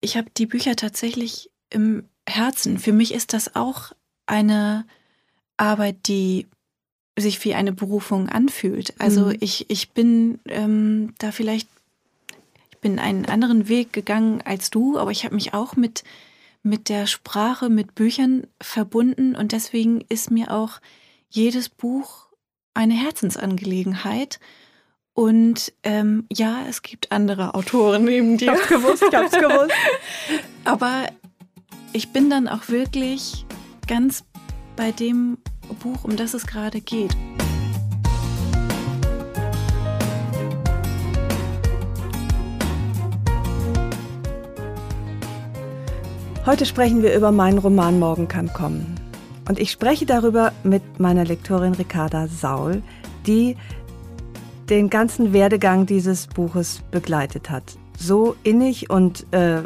ich habe die Bücher tatsächlich im Herzen. Für mich ist das auch eine Arbeit, die sich wie eine Berufung anfühlt. Also mhm. ich, ich bin ähm, da vielleicht, ich bin einen anderen Weg gegangen als du, aber ich habe mich auch mit, mit der Sprache, mit Büchern verbunden und deswegen ist mir auch jedes Buch eine Herzensangelegenheit. Und ähm, ja, es gibt andere Autoren neben dir. Ich hab's gewusst, ich hab's gewusst. Aber ich bin dann auch wirklich ganz bei dem Buch, um das es gerade geht. Heute sprechen wir über meinen Roman Morgen kann kommen. Und ich spreche darüber mit meiner Lektorin Ricarda Saul, die den ganzen Werdegang dieses Buches begleitet hat. So innig und äh,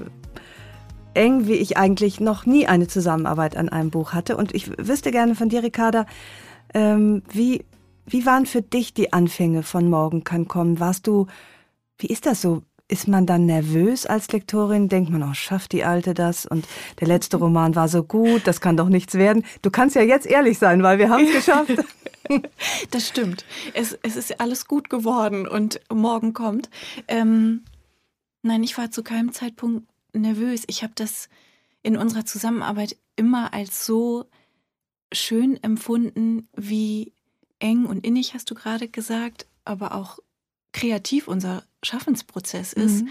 eng, wie ich eigentlich noch nie eine Zusammenarbeit an einem Buch hatte. Und ich wüsste gerne von dir, Ricarda, ähm, wie, wie waren für dich die Anfänge von Morgen kann kommen? Warst du, wie ist das so? Ist man dann nervös als Lektorin? Denkt man, oh, schafft die Alte das? Und der letzte Roman war so gut, das kann doch nichts werden. Du kannst ja jetzt ehrlich sein, weil wir haben es geschafft. Das stimmt. Es, es ist alles gut geworden und morgen kommt. Ähm, nein, ich war zu keinem Zeitpunkt nervös. Ich habe das in unserer Zusammenarbeit immer als so schön empfunden, wie eng und innig, hast du gerade gesagt, aber auch kreativ unser Schaffensprozess ist. Mhm.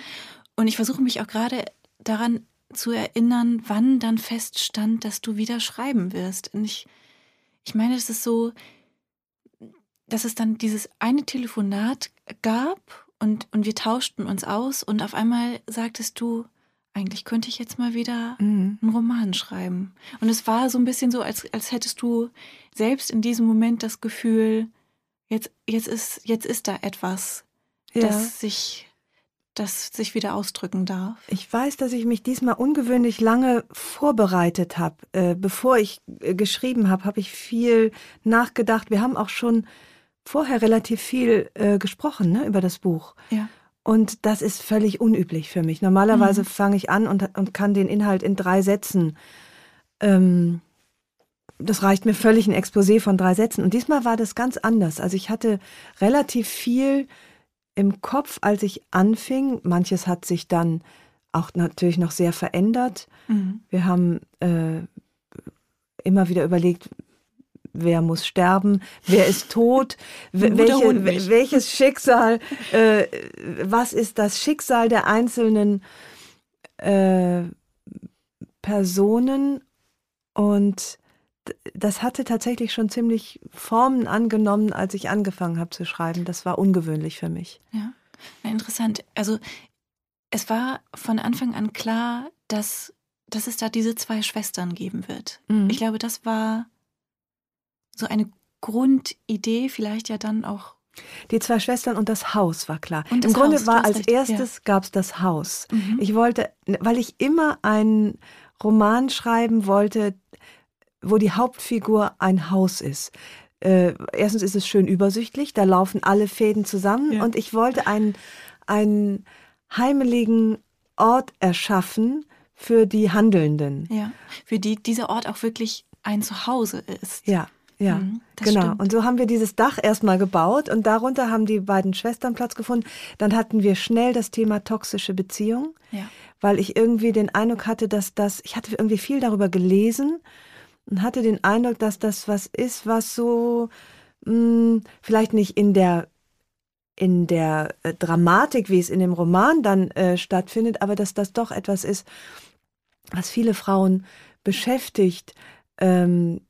Und ich versuche mich auch gerade daran zu erinnern, wann dann feststand, dass du wieder schreiben wirst. Und ich, ich meine, es ist so, dass es dann dieses eine Telefonat gab und, und wir tauschten uns aus und auf einmal sagtest du, eigentlich könnte ich jetzt mal wieder mhm. einen Roman schreiben. Und es war so ein bisschen so, als, als hättest du selbst in diesem Moment das Gefühl, jetzt, jetzt, ist, jetzt ist da etwas, ja. das sich das sich wieder ausdrücken darf. Ich weiß, dass ich mich diesmal ungewöhnlich lange vorbereitet habe. Äh, bevor ich äh, geschrieben habe, habe ich viel nachgedacht. Wir haben auch schon vorher relativ viel äh, gesprochen ne, über das Buch. Ja. Und das ist völlig unüblich für mich. Normalerweise mhm. fange ich an und, und kann den Inhalt in drei Sätzen. Ähm, das reicht mir völlig ein Exposé von drei Sätzen. Und diesmal war das ganz anders. Also ich hatte relativ viel im Kopf, als ich anfing. Manches hat sich dann auch natürlich noch sehr verändert. Mhm. Wir haben äh, immer wieder überlegt, wer muss sterben, wer ist tot, welche, welches Schicksal, äh, was ist das Schicksal der einzelnen äh, Personen und das hatte tatsächlich schon ziemlich Formen angenommen, als ich angefangen habe zu schreiben. Das war ungewöhnlich für mich. Ja, interessant. Also es war von Anfang an klar, dass, dass es da diese zwei Schwestern geben wird. Mhm. Ich glaube, das war so eine Grundidee, vielleicht ja dann auch. Die zwei Schwestern und das Haus war klar. Und Im Grunde Haus, war als recht, erstes ja. gab es das Haus. Mhm. Ich wollte, weil ich immer einen Roman schreiben wollte, wo die Hauptfigur ein Haus ist. Äh, erstens ist es schön übersichtlich, da laufen alle Fäden zusammen ja. und ich wollte einen, einen heimeligen Ort erschaffen für die Handelnden. Ja, für die dieser Ort auch wirklich ein Zuhause ist. Ja. Ja, mhm, genau. Stimmt. Und so haben wir dieses Dach erstmal gebaut und darunter haben die beiden Schwestern Platz gefunden. Dann hatten wir schnell das Thema toxische Beziehung, ja. weil ich irgendwie den Eindruck hatte, dass das, ich hatte irgendwie viel darüber gelesen und hatte den Eindruck, dass das was ist, was so mh, hm, vielleicht nicht in der in der äh, Dramatik, wie es in dem Roman dann äh, stattfindet, aber dass das doch etwas ist, was viele Frauen beschäftigt. Ähm,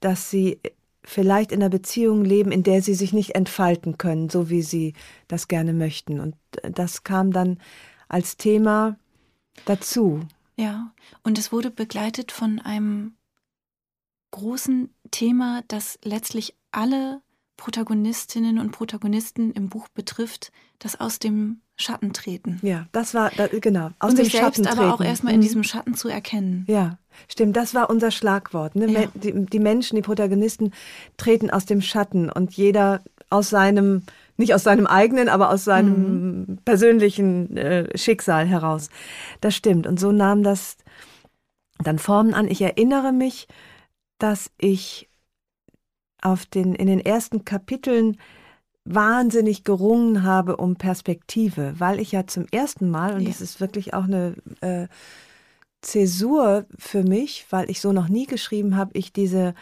dass sie vielleicht in einer Beziehung leben, in der sie sich nicht entfalten können, so wie sie das gerne möchten. Und das kam dann als Thema dazu. Ja, und es wurde begleitet von einem großen Thema, das letztlich alle Protagonistinnen und Protagonisten im Buch betrifft, das aus dem Schatten treten. Ja, das war da, genau aus und dem sich Schatten selbst treten. aber auch erstmal in mhm. diesem Schatten zu erkennen. Ja, stimmt. Das war unser Schlagwort. Ne? Ja. Die, die, Menschen, die Protagonisten treten aus dem Schatten und jeder aus seinem nicht aus seinem eigenen, aber aus seinem mhm. persönlichen äh, Schicksal heraus. Das stimmt. Und so nahm das dann Formen an. Ich erinnere mich, dass ich auf den, in den ersten Kapiteln wahnsinnig gerungen habe um Perspektive, weil ich ja zum ersten Mal, und ja. das ist wirklich auch eine äh, Zäsur für mich, weil ich so noch nie geschrieben habe, ich diese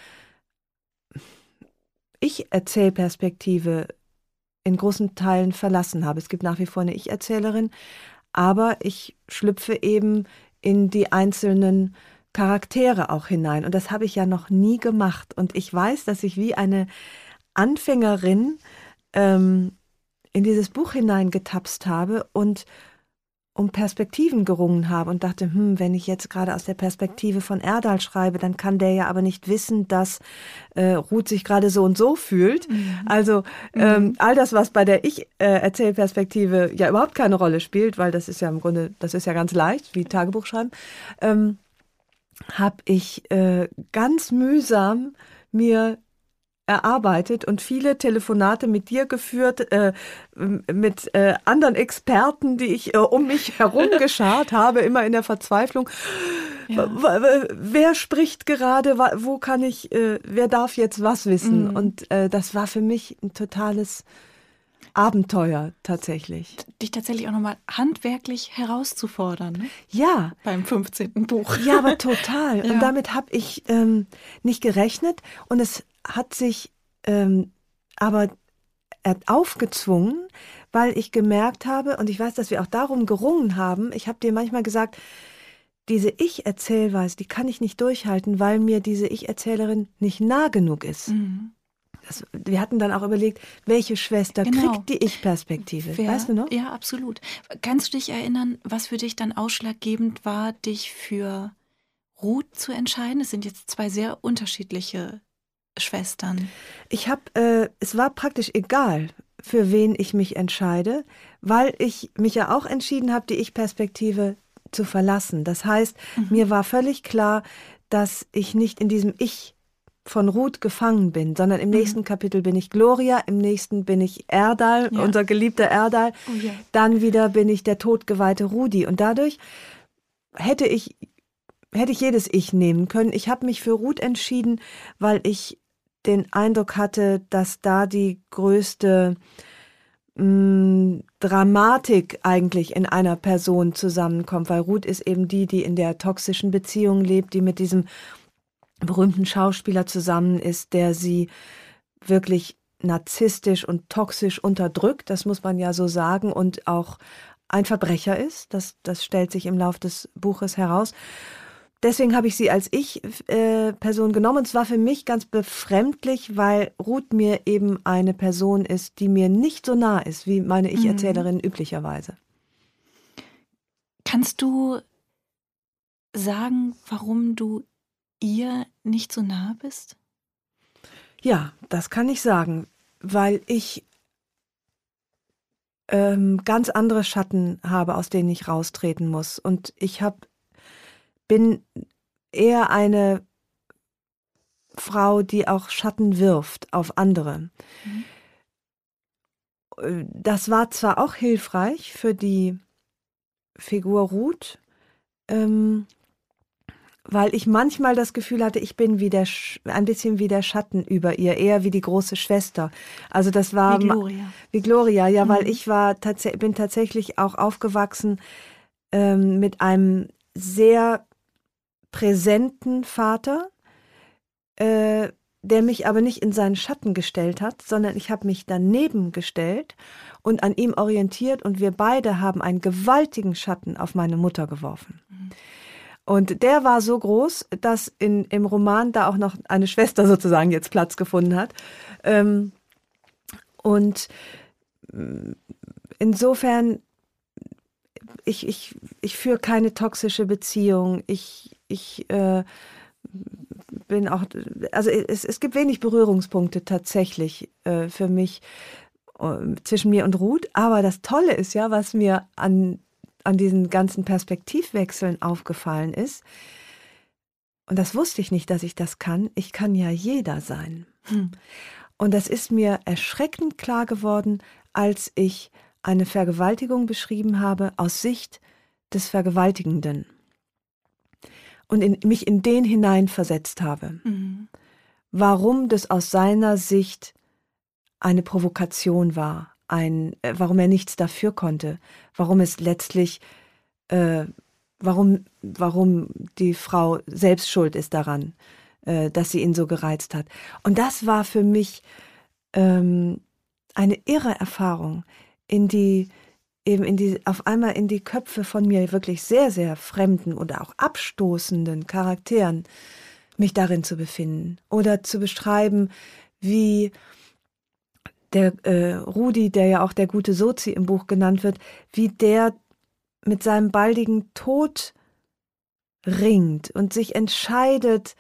Ich-Erzählperspektive in großen Teilen verlassen habe. Es gibt nach wie vor eine Ich-Erzählerin, aber ich schlüpfe eben in die einzelnen Charaktere auch hinein. Und das habe ich ja noch nie gemacht. Und ich weiß, dass ich wie eine Anfängerin ähm, in dieses Buch hineingetapst habe und um Perspektiven gerungen habe und dachte, hm, wenn ich jetzt gerade aus der Perspektive von Erdal schreibe, dann kann der ja aber nicht wissen, dass äh, Ruth sich gerade so und so fühlt. Mhm. Also ähm, mhm. all das, was bei der Ich-Erzählperspektive äh, ja überhaupt keine Rolle spielt, weil das ist ja im Grunde, das ist ja ganz leicht, wie Tagebuch schreiben, ähm, habe ich äh, ganz mühsam mir erarbeitet und viele Telefonate mit dir geführt, äh, mit äh, anderen Experten, die ich äh, um mich herum geschart habe, immer in der Verzweiflung. Ja. Wer spricht gerade? Wo kann ich? Äh, wer darf jetzt was wissen? Mhm. Und äh, das war für mich ein totales Abenteuer tatsächlich. Dich tatsächlich auch nochmal handwerklich herauszufordern. Ne? Ja. Beim 15. Buch. Ja, aber total. ja. Und damit habe ich ähm, nicht gerechnet und es hat sich ähm, aber aufgezwungen, weil ich gemerkt habe, und ich weiß, dass wir auch darum gerungen haben, ich habe dir manchmal gesagt, diese Ich-Erzählweise, die kann ich nicht durchhalten, weil mir diese Ich-Erzählerin nicht nah genug ist. Mhm. Das, wir hatten dann auch überlegt, welche Schwester genau. kriegt die Ich-Perspektive. Weißt du noch? Ja, absolut. Kannst du dich erinnern, was für dich dann ausschlaggebend war, dich für Ruth zu entscheiden? Es sind jetzt zwei sehr unterschiedliche Schwestern. Ich habe, äh, es war praktisch egal, für wen ich mich entscheide, weil ich mich ja auch entschieden habe, die Ich-Perspektive zu verlassen. Das heißt, mhm. mir war völlig klar, dass ich nicht in diesem Ich von Ruth gefangen bin, sondern im mhm. nächsten Kapitel bin ich Gloria, im nächsten bin ich Erdal, ja. unser geliebter Erdal, oh, ja. dann wieder bin ich der todgeweihte Rudi. Und dadurch hätte ich, hätte ich jedes Ich nehmen können. Ich habe mich für Ruth entschieden, weil ich den Eindruck hatte, dass da die größte mm, Dramatik eigentlich in einer Person zusammenkommt, weil Ruth ist eben die, die in der toxischen Beziehung lebt, die mit diesem berühmten Schauspieler zusammen ist, der sie wirklich narzisstisch und toxisch unterdrückt, das muss man ja so sagen, und auch ein Verbrecher ist. Das, das stellt sich im Lauf des Buches heraus. Deswegen habe ich sie als Ich-Person äh, genommen. Und es war für mich ganz befremdlich, weil Ruth mir eben eine Person ist, die mir nicht so nah ist, wie meine Ich-Erzählerin mhm. üblicherweise. Kannst du sagen, warum du ihr nicht so nah bist? Ja, das kann ich sagen, weil ich ähm, ganz andere Schatten habe, aus denen ich raustreten muss. Und ich hab, bin eher eine Frau, die auch Schatten wirft auf andere. Mhm. Das war zwar auch hilfreich für die Figur Ruth, ähm, weil ich manchmal das Gefühl hatte, ich bin wie der, ein bisschen wie der Schatten über ihr, eher wie die große Schwester. Also das war wie Gloria. Wie Gloria, ja, mhm. weil ich war tats bin tatsächlich auch aufgewachsen ähm, mit einem sehr präsenten Vater, äh, der mich aber nicht in seinen Schatten gestellt hat, sondern ich habe mich daneben gestellt und an ihm orientiert und wir beide haben einen gewaltigen Schatten auf meine Mutter geworfen. Mhm. Und der war so groß, dass in, im Roman da auch noch eine Schwester sozusagen jetzt Platz gefunden hat. Ähm, und mm, insofern, ich, ich, ich führe keine toxische Beziehung. Ich, ich äh, bin auch, also es, es gibt wenig Berührungspunkte tatsächlich äh, für mich äh, zwischen mir und Ruth. Aber das Tolle ist ja, was mir an an diesen ganzen Perspektivwechseln aufgefallen ist, und das wusste ich nicht, dass ich das kann, ich kann ja jeder sein. Hm. Und das ist mir erschreckend klar geworden, als ich eine Vergewaltigung beschrieben habe aus Sicht des Vergewaltigenden und in, mich in den hineinversetzt habe. Mhm. Warum das aus seiner Sicht eine Provokation war, ein, äh, warum er nichts dafür konnte, warum es letztlich, äh, warum, warum die Frau selbst schuld ist daran, äh, dass sie ihn so gereizt hat. Und das war für mich ähm, eine irre Erfahrung, in die eben in die auf einmal in die Köpfe von mir wirklich sehr sehr fremden oder auch abstoßenden Charakteren mich darin zu befinden oder zu beschreiben, wie der äh, Rudi, der ja auch der gute Sozi im Buch genannt wird, wie der mit seinem baldigen Tod ringt und sich entscheidet,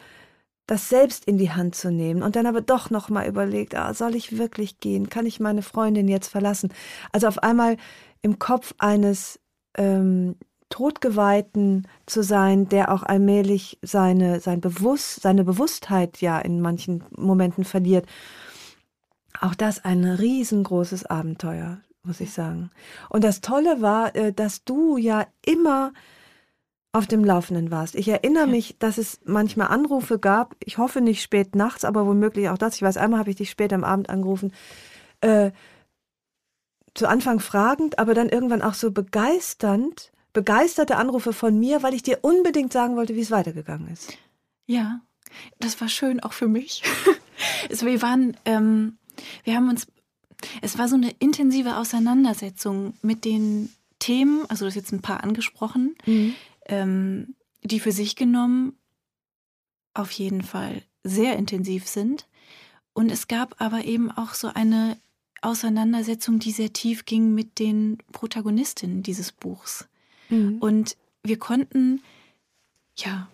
das selbst in die Hand zu nehmen und dann aber doch noch mal überlegt, ah, soll ich wirklich gehen? Kann ich meine Freundin jetzt verlassen? Also auf einmal im Kopf eines ähm, Todgeweihten zu sein, der auch allmählich seine, sein Bewusst, seine Bewusstheit ja in manchen Momenten verliert. Auch das ein riesengroßes Abenteuer, muss ich sagen. Und das Tolle war, äh, dass du ja immer auf dem Laufenden warst. Ich erinnere ja. mich, dass es manchmal Anrufe gab, ich hoffe nicht spät nachts, aber womöglich auch das. Ich weiß, einmal habe ich dich spät am Abend angerufen. Äh, zu Anfang fragend, aber dann irgendwann auch so begeisternd, begeisterte Anrufe von mir, weil ich dir unbedingt sagen wollte, wie es weitergegangen ist. Ja, das war schön auch für mich. also wir waren, ähm, wir haben uns, es war so eine intensive Auseinandersetzung mit den Themen, also das jetzt ein paar angesprochen, mhm ähm, die für sich genommen auf jeden Fall sehr intensiv sind. Und es gab aber eben auch so eine Auseinandersetzung, die sehr tief ging mit den Protagonistinnen dieses Buchs. Mhm. Und wir konnten, ja,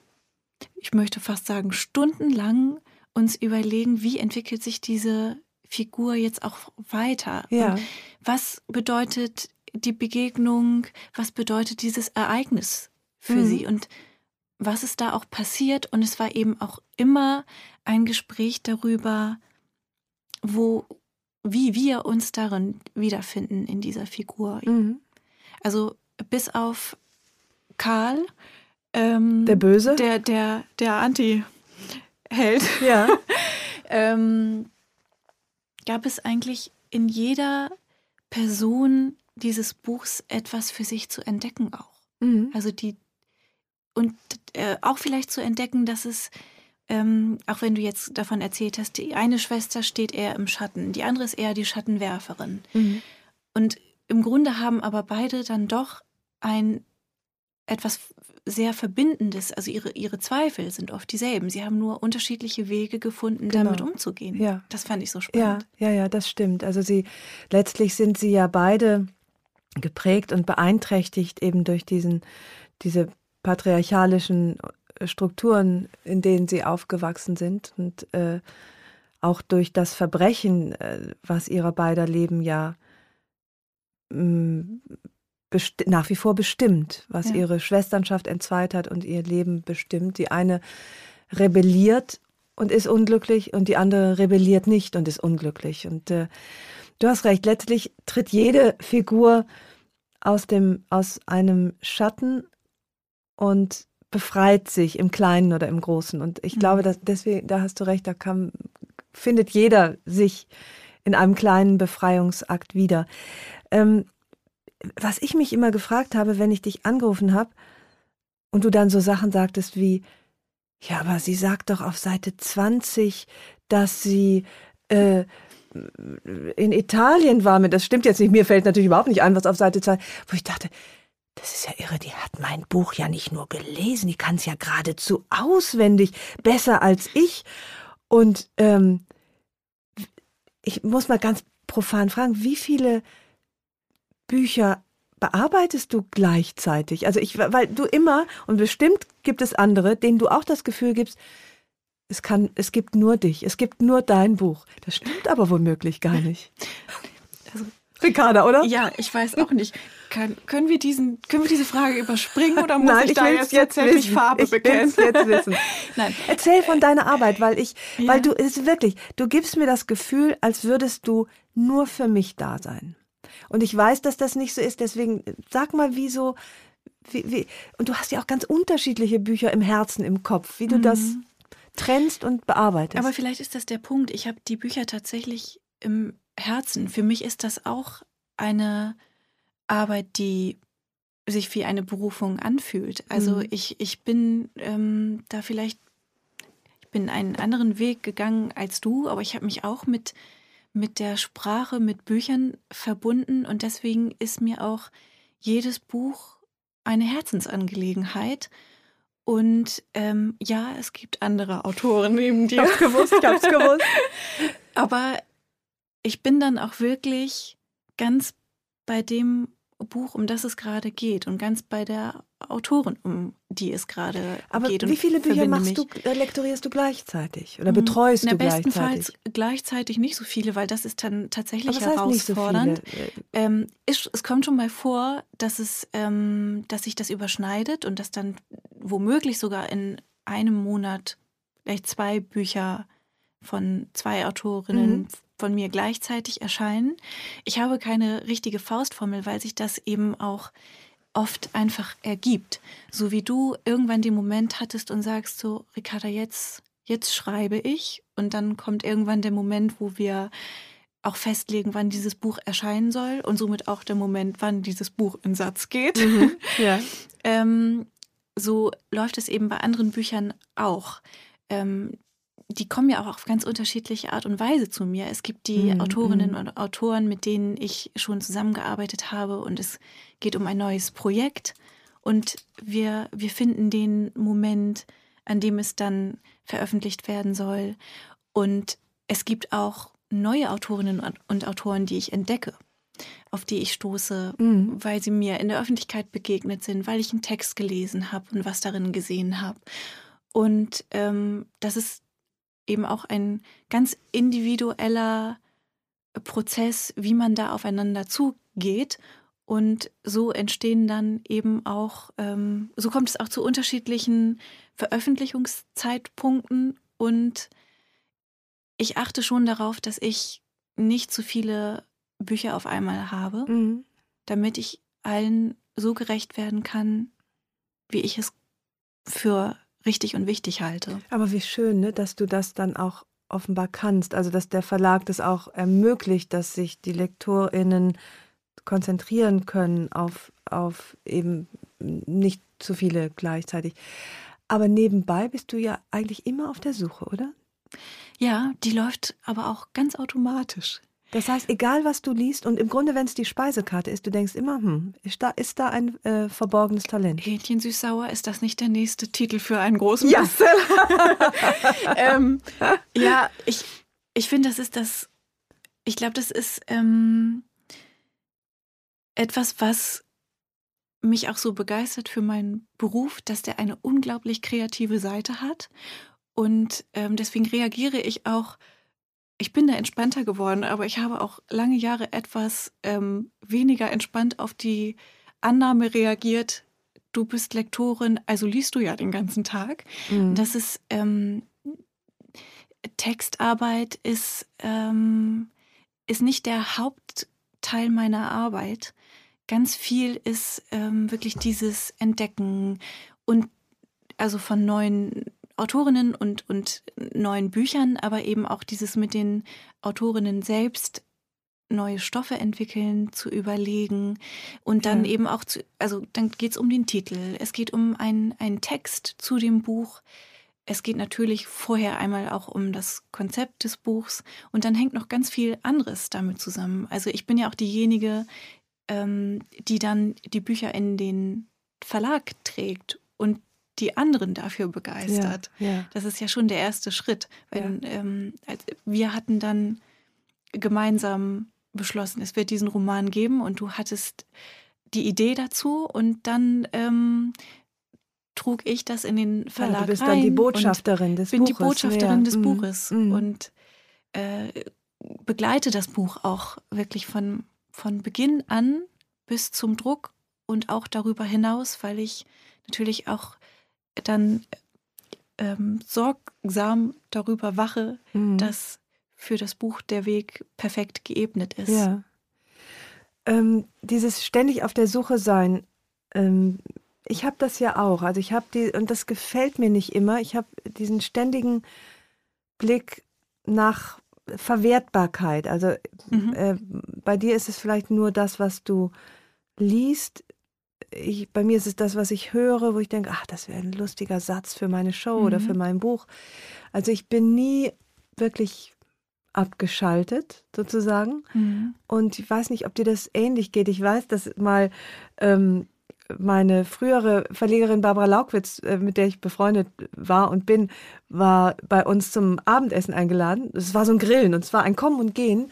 ich möchte fast sagen, stundenlang uns überlegen, wie entwickelt sich diese Figur jetzt auch weiter? Ja. Was bedeutet die Begegnung? Was bedeutet dieses Ereignis für mhm. sie und was ist da auch passiert. Und es war eben auch immer ein Gespräch darüber, wo, wie wir uns darin wiederfinden in dieser Figur. Mhm. Also bis auf Karl, ähm, der Böse, der der der Anti-Held, ja. ähm, gab es eigentlich in jeder Person dieses Buchs etwas für sich zu entdecken auch. Mhm. Also die und äh, auch vielleicht zu entdecken, dass es, ähm, auch wenn du jetzt davon erzählt hast, die eine Schwester steht eher im Schatten, die andere ist eher die Schattenwerferin. Mhm. Und im Grunde haben aber beide dann doch ein etwas sehr Verbindendes, also ihre, ihre Zweifel sind oft dieselben. Sie haben nur unterschiedliche Wege gefunden, genau. damit umzugehen. Ja. Das fand ich so spannend. Ja, ja, ja, das stimmt. Also sie letztlich sind sie ja beide geprägt und beeinträchtigt eben durch diesen, diese patriarchalischen Strukturen, in denen sie aufgewachsen sind und äh, auch durch das Verbrechen, äh, was ihrer beider Leben ja mm, nach wie vor bestimmt, was ja. ihre Schwesternschaft entzweit hat und ihr Leben bestimmt. Die eine rebelliert und ist unglücklich und die andere rebelliert nicht und ist unglücklich. Und äh, du hast recht, letztlich tritt jede Figur aus dem aus einem Schatten und befreit sich im Kleinen oder im Großen. Und ich mhm. glaube, dass deswegen, da hast du recht, da kann, findet jeder sich in einem kleinen Befreiungsakt wieder. Ähm, was ich mich immer gefragt habe, wenn ich dich angerufen habe und du dann so Sachen sagtest wie, ja, aber sie sagt doch auf Seite 20, dass sie äh, in Italien war mit, das stimmt jetzt nicht, mir fällt natürlich überhaupt nicht ein, was auf Seite 2, wo ich dachte, das ist ja irre, die hat mein Buch ja nicht nur gelesen, die kann es ja geradezu auswendig, besser als ich. Und ähm, ich muss mal ganz profan fragen, wie viele Bücher bearbeitest du gleichzeitig? Also ich, weil du immer, und bestimmt gibt es andere, denen du auch das Gefühl gibst, es kann, es gibt nur dich, es gibt nur dein Buch. Das stimmt aber womöglich gar nicht. Also Ricarda, oder? Ja, ich weiß auch nicht. Kann, können, wir diesen, können wir diese Frage überspringen oder muss Nein, ich, ich da jetzt, jetzt tatsächlich Farbe ich bekennen? jetzt wissen. Nein. Erzähl von deiner Arbeit, weil ich, ja. weil du, ist wirklich, du gibst mir das Gefühl, als würdest du nur für mich da sein. Und ich weiß, dass das nicht so ist, deswegen sag mal, wieso. Wie, wie, und du hast ja auch ganz unterschiedliche Bücher im Herzen, im Kopf, wie du mhm. das trennst und bearbeitest. Aber vielleicht ist das der Punkt. Ich habe die Bücher tatsächlich im Herzen. Für mich ist das auch eine Arbeit, die sich wie eine Berufung anfühlt. Also mhm. ich, ich bin ähm, da vielleicht, ich bin einen anderen Weg gegangen als du, aber ich habe mich auch mit, mit der Sprache, mit Büchern verbunden und deswegen ist mir auch jedes Buch eine Herzensangelegenheit. Und ähm, ja, es gibt andere Autoren neben dir. Ich hab's gewusst, ich hab's gewusst. aber ich bin dann auch wirklich ganz bei dem Buch, um das es gerade geht und ganz bei der Autorin, um die es gerade Aber geht. Aber wie viele Bücher machst du, äh, lektorierst du gleichzeitig oder hm, betreust Na, du gleichzeitig? Bestenfalls gleichzeitig nicht so viele, weil das ist dann tatsächlich herausfordernd. So ähm, es, es, kommt schon mal vor, dass es, ähm, dass sich das überschneidet und dass dann womöglich sogar in einem Monat vielleicht zwei Bücher von zwei Autorinnen mhm von mir gleichzeitig erscheinen. Ich habe keine richtige Faustformel, weil sich das eben auch oft einfach ergibt. So wie du irgendwann den Moment hattest und sagst so, Ricarda, jetzt, jetzt schreibe ich. Und dann kommt irgendwann der Moment, wo wir auch festlegen, wann dieses Buch erscheinen soll und somit auch der Moment, wann dieses Buch in Satz geht. Mhm, ja. ähm, so läuft es eben bei anderen Büchern auch. Ähm, die kommen ja auch auf ganz unterschiedliche Art und Weise zu mir. Es gibt die mm, Autorinnen mm. und Autoren, mit denen ich schon zusammengearbeitet habe und es geht um ein neues Projekt und wir, wir finden den Moment, an dem es dann veröffentlicht werden soll. Und es gibt auch neue Autorinnen und Autoren, die ich entdecke, auf die ich stoße, mm. weil sie mir in der Öffentlichkeit begegnet sind, weil ich einen Text gelesen habe und was darin gesehen habe. Und ähm, das ist eben auch ein ganz individueller Prozess, wie man da aufeinander zugeht. Und so entstehen dann eben auch, ähm, so kommt es auch zu unterschiedlichen Veröffentlichungszeitpunkten. Und ich achte schon darauf, dass ich nicht zu viele Bücher auf einmal habe, mhm. damit ich allen so gerecht werden kann, wie ich es für richtig und wichtig halte. Aber wie schön, ne, dass du das dann auch offenbar kannst. Also dass der Verlag das auch ermöglicht, dass sich die LektorInnen konzentrieren können auf, auf eben nicht zu viele gleichzeitig. Aber nebenbei bist du ja eigentlich immer auf der Suche, oder? Ja, die läuft aber auch ganz automatisch. Das heißt, egal was du liest und im Grunde, wenn es die Speisekarte ist, du denkst immer, hm, ist da, ist da ein äh, verborgenes Talent? Hähnchen süß-sauer, ist das nicht der nächste Titel für einen großen ja. Bestseller? ähm, ja, ich, ich finde, das ist das, ich glaube, das ist ähm, etwas, was mich auch so begeistert für meinen Beruf, dass der eine unglaublich kreative Seite hat. Und ähm, deswegen reagiere ich auch ich bin da entspannter geworden, aber ich habe auch lange Jahre etwas ähm, weniger entspannt auf die Annahme reagiert, du bist Lektorin, also liest du ja den ganzen Tag. Mhm. Das ist ähm, Textarbeit ist, ähm, ist nicht der Hauptteil meiner Arbeit. Ganz viel ist ähm, wirklich dieses Entdecken und also von neuen Autorinnen und, und neuen Büchern, aber eben auch dieses mit den Autorinnen selbst neue Stoffe entwickeln, zu überlegen und dann ja. eben auch zu, also dann geht es um den Titel, es geht um einen Text zu dem Buch, es geht natürlich vorher einmal auch um das Konzept des Buchs und dann hängt noch ganz viel anderes damit zusammen. Also ich bin ja auch diejenige, ähm, die dann die Bücher in den Verlag trägt und die anderen dafür begeistert. Ja, ja. Das ist ja schon der erste Schritt. Weil, ja. ähm, wir hatten dann gemeinsam beschlossen, es wird diesen Roman geben und du hattest die Idee dazu und dann ähm, trug ich das in den Verlag ja, du bist rein dann die Botschafterin des bin Buches. Bin die Botschafterin ja. des mhm. Buches mhm. und äh, begleite das Buch auch wirklich von, von Beginn an bis zum Druck und auch darüber hinaus, weil ich natürlich auch dann ähm, sorgsam darüber wache, mhm. dass für das Buch der Weg perfekt geebnet ist. Ja. ähm, dieses ständig auf der Suche sein, ähm, ich habe das ja auch. Also ich habe die, und das gefällt mir nicht immer, ich habe diesen ständigen Blick nach Verwertbarkeit. Also mhm. äh, bei dir ist es vielleicht nur das, was du liest. Ich, bei mir ist es das, was ich höre, wo ich denke, ach, das wäre ein lustiger Satz für meine Show mhm. oder für mein Buch. Also ich bin nie wirklich abgeschaltet, sozusagen. Mhm. Und ich weiß nicht, ob dir das ähnlich geht. Ich weiß, dass mal ähm, meine frühere Verlegerin Barbara Laukwitz, äh, mit der ich befreundet war und bin, war bei uns zum Abendessen eingeladen. Es war so ein Grillen und es war ein Kommen und Gehen.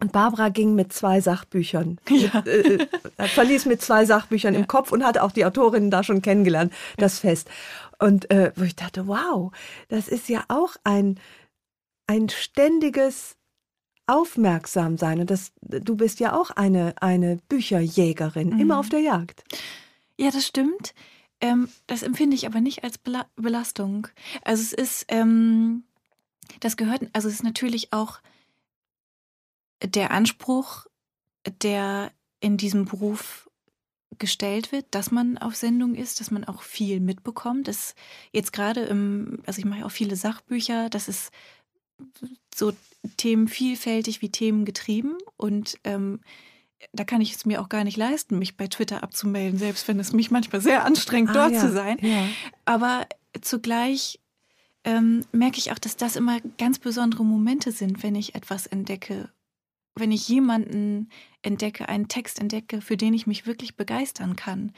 Und Barbara ging mit zwei Sachbüchern, ja. äh, äh, verließ mit zwei Sachbüchern ja. im Kopf und hatte auch die Autorinnen da schon kennengelernt, das Fest. Und äh, wo ich dachte, wow, das ist ja auch ein, ein ständiges aufmerksam sein. Und das, du bist ja auch eine, eine Bücherjägerin, mhm. immer auf der Jagd. Ja, das stimmt. Ähm, das empfinde ich aber nicht als Bela Belastung. Also es ist, ähm, das gehört, also es ist natürlich auch der Anspruch, der in diesem Beruf gestellt wird, dass man auf Sendung ist, dass man auch viel mitbekommt. Das jetzt gerade im, also ich mache auch viele Sachbücher, das ist so Themen vielfältig wie Themen getrieben und ähm, da kann ich es mir auch gar nicht leisten, mich bei Twitter abzumelden, selbst wenn es mich manchmal sehr anstrengt, ah, dort ja, zu sein. Ja. Aber zugleich ähm, merke ich auch, dass das immer ganz besondere Momente sind, wenn ich etwas entdecke, wenn ich jemanden entdecke, einen Text entdecke, für den ich mich wirklich begeistern kann.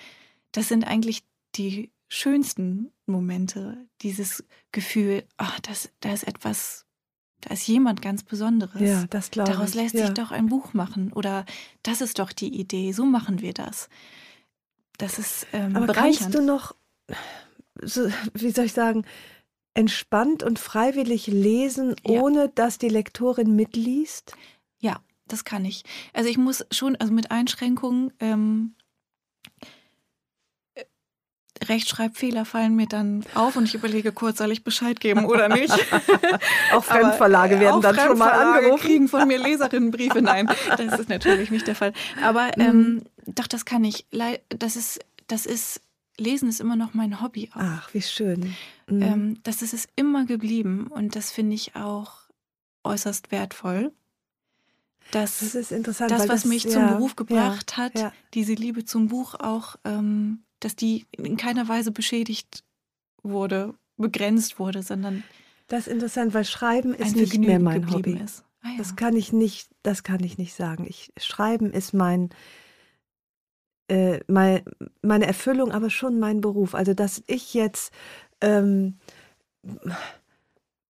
Das sind eigentlich die schönsten Momente, dieses Gefühl, ach, das, da ist etwas da ist jemand ganz Besonderes. Ja, das glaube ich. Daraus lässt ja. sich doch ein Buch machen. Oder das ist doch die Idee, so machen wir das. Das ist ähm, Aber bereichernd. kannst du noch, so, wie soll ich sagen, entspannt und freiwillig lesen, ja. ohne dass die Lektorin mitliest? Ja, das kann ich. Also ich muss schon, also mit Einschränkungen, ähm, Rechtschreibfehler fallen mir dann auf und ich überlege kurz, soll ich Bescheid geben oder nicht. auch Fremdverlage werden dann schon mal angerufen. kriegen von mir Leserinnenbriefe. Nein, das ist natürlich nicht der Fall. Aber mhm. ähm, doch, das kann ich. Das ist, das ist, Lesen ist immer noch mein Hobby. Auch. Ach, wie schön. Mhm. Ähm, das ist es immer geblieben und das finde ich auch äußerst wertvoll. Das, das ist interessant. Das, was das, mich ja, zum Beruf gebracht ja, hat, ja. diese Liebe zum Buch auch ähm, dass die in keiner Weise beschädigt wurde, begrenzt wurde, sondern das ist interessant, weil Schreiben ist nicht mehr mein Hobby. Ah, ja. Das kann ich nicht, das kann ich nicht sagen. Ich, Schreiben ist mein, äh, mein, meine Erfüllung, aber schon mein Beruf. Also dass ich jetzt ähm,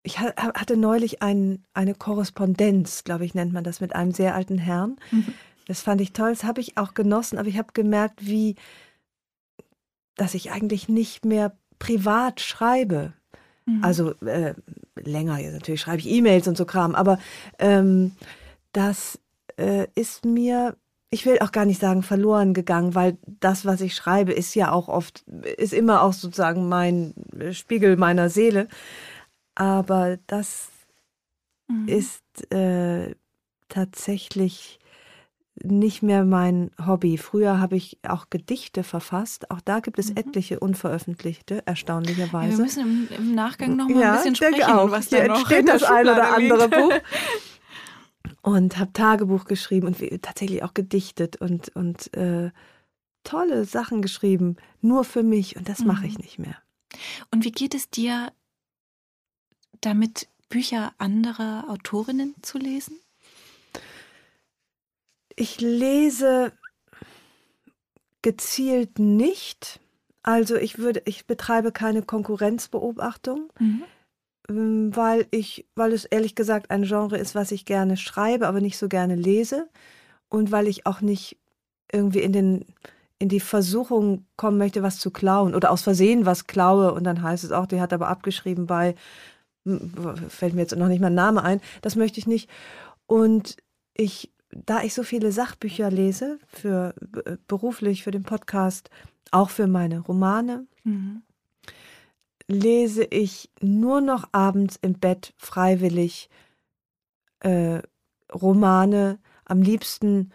ich hatte neulich ein, eine Korrespondenz, glaube ich, nennt man das, mit einem sehr alten Herrn. Mhm. Das fand ich toll, das habe ich auch genossen, aber ich habe gemerkt, wie dass ich eigentlich nicht mehr privat schreibe. Mhm. Also äh, länger, ja, natürlich schreibe ich E-Mails und so Kram, aber ähm, das äh, ist mir, ich will auch gar nicht sagen verloren gegangen, weil das, was ich schreibe, ist ja auch oft, ist immer auch sozusagen mein Spiegel meiner Seele. Aber das mhm. ist äh, tatsächlich nicht mehr mein Hobby. Früher habe ich auch Gedichte verfasst. Auch da gibt es mhm. etliche unveröffentlichte, erstaunlicherweise. Ja, wir müssen im, im Nachgang noch mal ja, ein bisschen sprechen, auch. was Hier da entsteht das ein oder andere Buch. Und habe Tagebuch geschrieben und tatsächlich auch gedichtet und, und äh, tolle Sachen geschrieben, nur für mich. Und das mhm. mache ich nicht mehr. Und wie geht es dir damit, Bücher anderer Autorinnen zu lesen? Ich lese gezielt nicht. Also ich würde, ich betreibe keine Konkurrenzbeobachtung, mhm. Ähm, weil ich, weil es ehrlich gesagt ein Genre ist, was ich gerne schreibe, aber nicht so gerne lese. Und weil ich auch nicht irgendwie in den in die Versuchung kommen möchte, was zu klauen oder aus Versehen was klaue und dann heißt es auch, die hat aber abgeschrieben bei, fällt mir jetzt noch nicht mal ein Name ein, das möchte ich nicht. Und ich da ich so viele Sachbücher lese, für äh, beruflich, für den Podcast, auch für meine Romane, mhm. lese ich nur noch abends im Bett freiwillig äh, Romane, am liebsten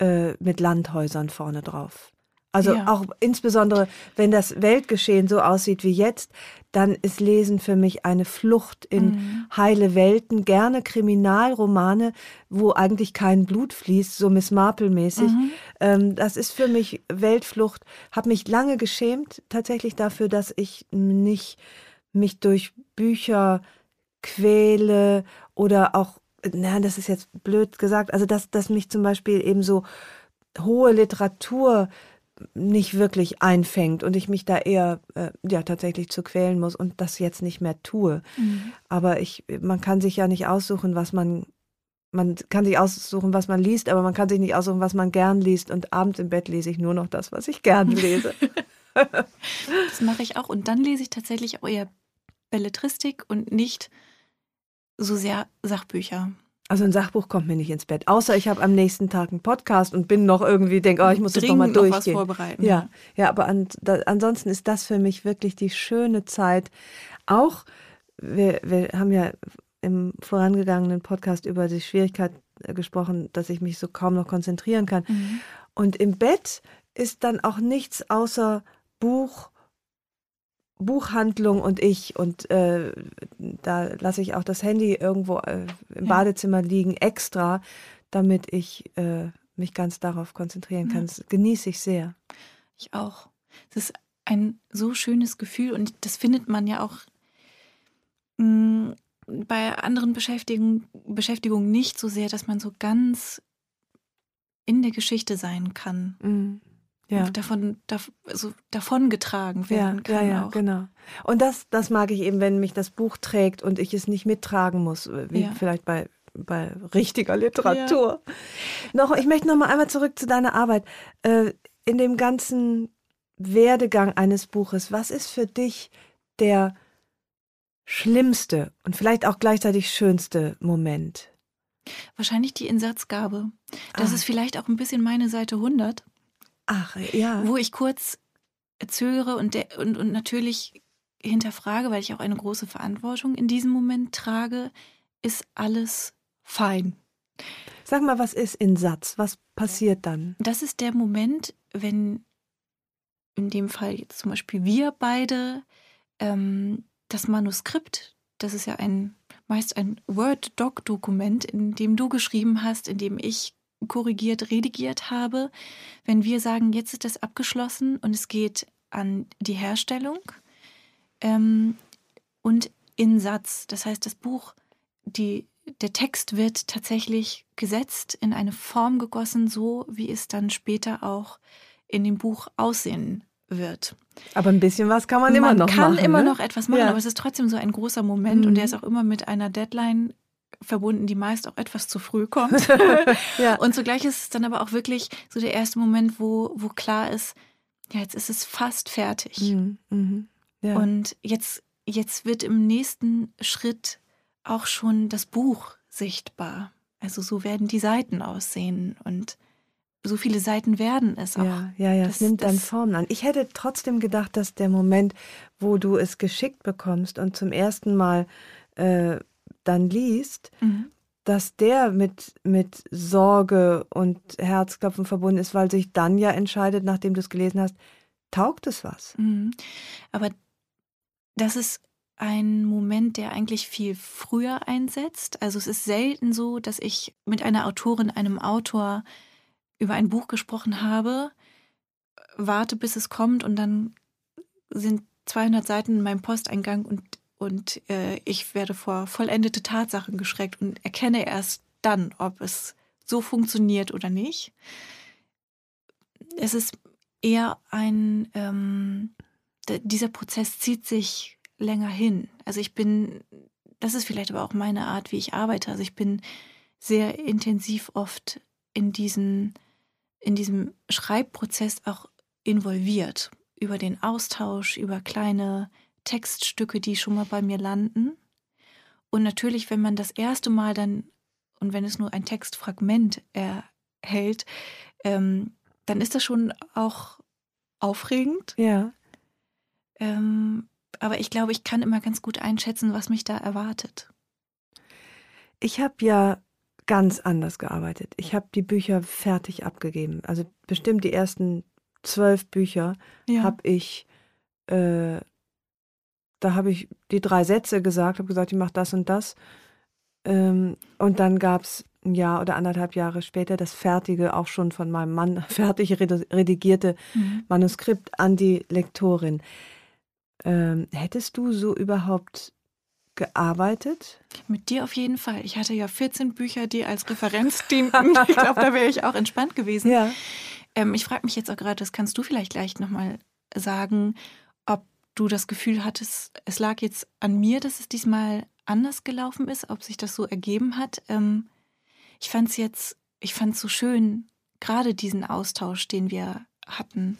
äh, mit Landhäusern vorne drauf. Also ja. auch insbesondere, wenn das Weltgeschehen so aussieht wie jetzt, dann ist Lesen für mich eine Flucht in mhm. heile Welten, gerne Kriminalromane, wo eigentlich kein Blut fließt, so Miss Marple-mäßig. Mhm. Ähm, das ist für mich Weltflucht. Habe mich lange geschämt tatsächlich dafür, dass ich nicht mich durch Bücher quäle oder auch, na, das ist jetzt blöd gesagt, also dass, dass mich zum Beispiel eben so hohe Literatur nicht wirklich einfängt und ich mich da eher äh, ja tatsächlich zu quälen muss und das jetzt nicht mehr tue. Mhm. Aber ich, man kann sich ja nicht aussuchen, was man man kann sich aussuchen, was man liest, aber man kann sich nicht aussuchen, was man gern liest. Und abends im Bett lese ich nur noch das, was ich gern lese. das mache ich auch. Und dann lese ich tatsächlich auch eher Belletristik und nicht so sehr Sachbücher. Also ein Sachbuch kommt mir nicht ins Bett, außer ich habe am nächsten Tag einen Podcast und bin noch irgendwie denke, oh, ich muss das noch mal durchgehen. Noch was vorbereiten. Ja, ja, aber an, da, ansonsten ist das für mich wirklich die schöne Zeit. Auch wir, wir haben ja im vorangegangenen Podcast über die Schwierigkeit äh, gesprochen, dass ich mich so kaum noch konzentrieren kann. Mhm. Und im Bett ist dann auch nichts außer Buch Buchhandlung und ich und äh, da lasse ich auch das Handy irgendwo äh, im ja. Badezimmer liegen extra, damit ich äh, mich ganz darauf konzentrieren kann. Ja. Das genieße ich sehr. Ich auch. Es ist ein so schönes Gefühl und das findet man ja auch mh, mm, bei anderen Beschäftigungen, Beschäftigungen nicht so sehr, dass man so ganz in der Geschichte sein kann. Mhm ja. davon, dav also davon getragen werden ja, kann. Ja, ja, auch. genau. Und das, das mag ich eben, wenn mich das Buch trägt und ich es nicht mittragen muss, äh, wie ja. vielleicht bei, bei richtiger Literatur. Noch, ich möchte noch mal einmal zurück zu deiner Arbeit. Äh, in dem ganzen Werdegang eines Buches, was ist für dich der schlimmste und vielleicht auch gleichzeitig schönste Moment? Wahrscheinlich die Insatzgabe. Das ah. ist vielleicht auch ein bisschen meine Seite 100. Ach, ja. Wo ich kurz zögere und, der, und, und natürlich hinterfrage, weil ich auch eine große Verantwortung in diesem Moment trage, ist alles fein. Sag mal, was ist in Satz? Was passiert dann? Das ist der Moment, wenn in dem Fall jetzt zum Beispiel wir beide ähm, das Manuskript, das ist ja ein meist ein Word-Doc-Dokument, in dem du geschrieben hast, in dem ich korrigiert, redigiert habe, wenn wir sagen, jetzt ist das abgeschlossen und es geht an die Herstellung ähm, und in Satz. Das heißt, das Buch, die, der Text wird tatsächlich gesetzt, in eine Form gegossen, so wie es dann später auch in dem Buch aussehen wird. Aber ein bisschen was kann man, man immer noch machen. Man kann immer ne? noch etwas machen, ja. aber es ist trotzdem so ein großer Moment mhm. und der ist auch immer mit einer Deadline verbunden, die meist auch etwas zu früh kommt. ja. Und zugleich ist es dann aber auch wirklich so der erste Moment, wo, wo klar ist, ja, jetzt ist es fast fertig. Mhm. Mhm. Ja. Und jetzt, jetzt wird im nächsten Schritt auch schon das Buch sichtbar. Also so werden die Seiten aussehen und so viele Seiten werden es auch. Ja, ja, ja, das, es nimmt dann Formen an. Ich hätte trotzdem gedacht, dass der Moment, wo du es geschickt bekommst und zum ersten Mal äh, dann liest, mhm. dass der mit, mit Sorge und Herzklopfen verbunden ist, weil sich dann ja entscheidet, nachdem du es gelesen hast, taugt es was. Mhm. Aber das ist ein Moment, der eigentlich viel früher einsetzt. Also es ist selten so, dass ich mit einer Autorin, einem Autor über ein Buch gesprochen habe, warte, bis es kommt und dann sind 200 Seiten in meinem Posteingang und und äh, ich werde vor vollendete Tatsachen geschreckt und erkenne erst dann, ob es so funktioniert oder nicht. Es ist eher ein, ähm, dieser Prozess zieht sich länger hin. Also ich bin, das ist vielleicht aber auch meine Art, wie ich arbeite. Also ich bin sehr intensiv oft in diesen, in diesem Schreibprozess auch involviert. Über den Austausch, über kleine Textstücke, die schon mal bei mir landen. Und natürlich, wenn man das erste Mal dann, und wenn es nur ein Textfragment erhält, ähm, dann ist das schon auch aufregend. Ja. Ähm, aber ich glaube, ich kann immer ganz gut einschätzen, was mich da erwartet. Ich habe ja ganz anders gearbeitet. Ich habe die Bücher fertig abgegeben. Also bestimmt die ersten zwölf Bücher ja. habe ich, äh, da habe ich die drei Sätze gesagt, habe gesagt, ich mache das und das. Ähm, und dann gab es ein Jahr oder anderthalb Jahre später das fertige, auch schon von meinem Mann fertig redigierte mhm. Manuskript an die Lektorin. Ähm, hättest du so überhaupt gearbeitet? Mit dir auf jeden Fall. Ich hatte ja 14 Bücher, die als Referenz dienten. ich glaube, da wäre ich auch entspannt gewesen. Ja. Ähm, ich frage mich jetzt auch gerade, das kannst du vielleicht gleich nochmal sagen, du das Gefühl hattest, es lag jetzt an mir, dass es diesmal anders gelaufen ist, ob sich das so ergeben hat. Ähm, ich fand es jetzt, ich fand es so schön, gerade diesen Austausch, den wir hatten.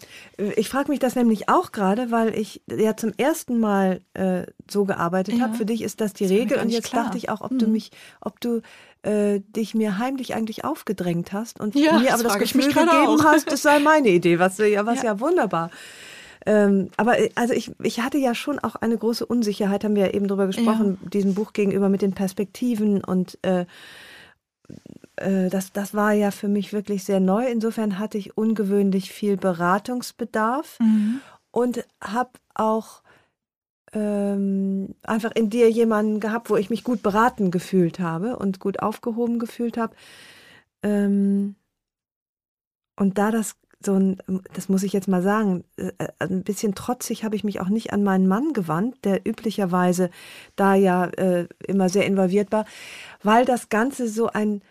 Ich frage mich das nämlich auch gerade, weil ich ja zum ersten Mal äh, so gearbeitet ja. habe. Für dich ist das die das Regel und jetzt klar. dachte ich auch, ob mhm. du mich, ob du äh, dich mir heimlich eigentlich aufgedrängt hast und ja, mir aber das Gefühl gegeben auch. hast, das sei meine Idee, was ja, was ja, ja wunderbar. Ähm, aber äh, also ich, ich hatte ja schon auch eine große Unsicherheit, haben wir ja eben drüber gesprochen, diesem Buch gegenüber mit den Perspektiven und äh, äh, das, das war ja für mich wirklich sehr neu. Insofern hatte ich ungewöhnlich viel Beratungsbedarf mhm. und habe auch ähm, einfach in dir jemanden gehabt, wo ich mich gut beraten gefühlt habe und gut aufgehoben gefühlt habe. Ähm, und da das so ein, das muss ich jetzt mal sagen, äh, ein bisschen trotzig habe ich mich auch nicht an meinen Mann gewandt, der üblicherweise da ja äh, immer sehr involviert war, weil das Ganze so ein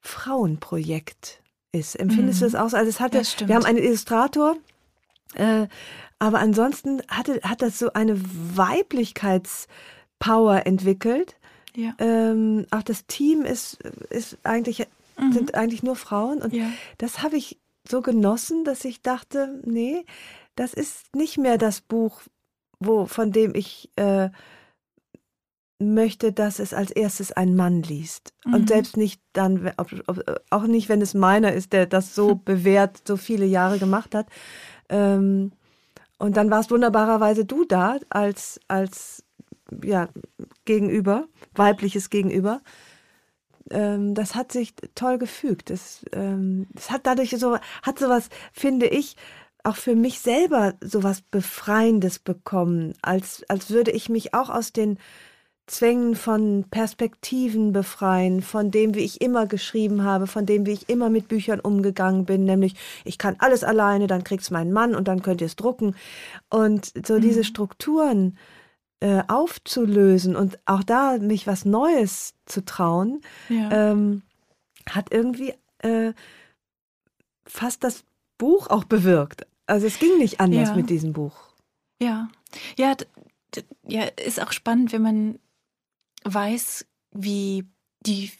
Frauenprojekt ist. Empfindest mhm. du das auch so? Also es hatte, wir haben einen Illustrator, äh, aber ansonsten hatte, hat das so eine Weiblichkeitspower entwickelt. Ja. Ähm, auch das Team ist, ist eigentlich, mhm. sind eigentlich nur Frauen. Und ja. das habe ich so genossen, dass ich dachte, nee, das ist nicht mehr das Buch, wo, von dem ich äh, möchte, dass es als erstes ein Mann liest. Mhm. Und selbst nicht dann, ob, ob, auch nicht, wenn es meiner ist, der das so bewährt, so viele Jahre gemacht hat. Ähm, und dann warst wunderbarerweise du da als, als ja, Gegenüber, weibliches Gegenüber. Ähm, das hat sich toll gefügt. Das, ähm, das hat dadurch so, hat sowas, finde ich, auch für mich selber sowas Befreiendes bekommen, als, als würde ich mich auch aus den Zwängen von Perspektiven befreien, von dem, wie ich immer geschrieben habe, von dem, wie ich immer mit Büchern umgegangen bin, nämlich ich kann alles alleine, dann kriegt's mein Mann und dann könnt ihr es drucken. Und so mhm. diese Strukturen äh, aufzulösen und auch da mich was Neues zu trauen, ja. ähm, hat irgendwie äh, fast das Buch auch bewirkt. Also es ging nicht anders ja. mit diesem Buch. Ja, ja, ja, ist auch spannend, wenn man weiß, wie die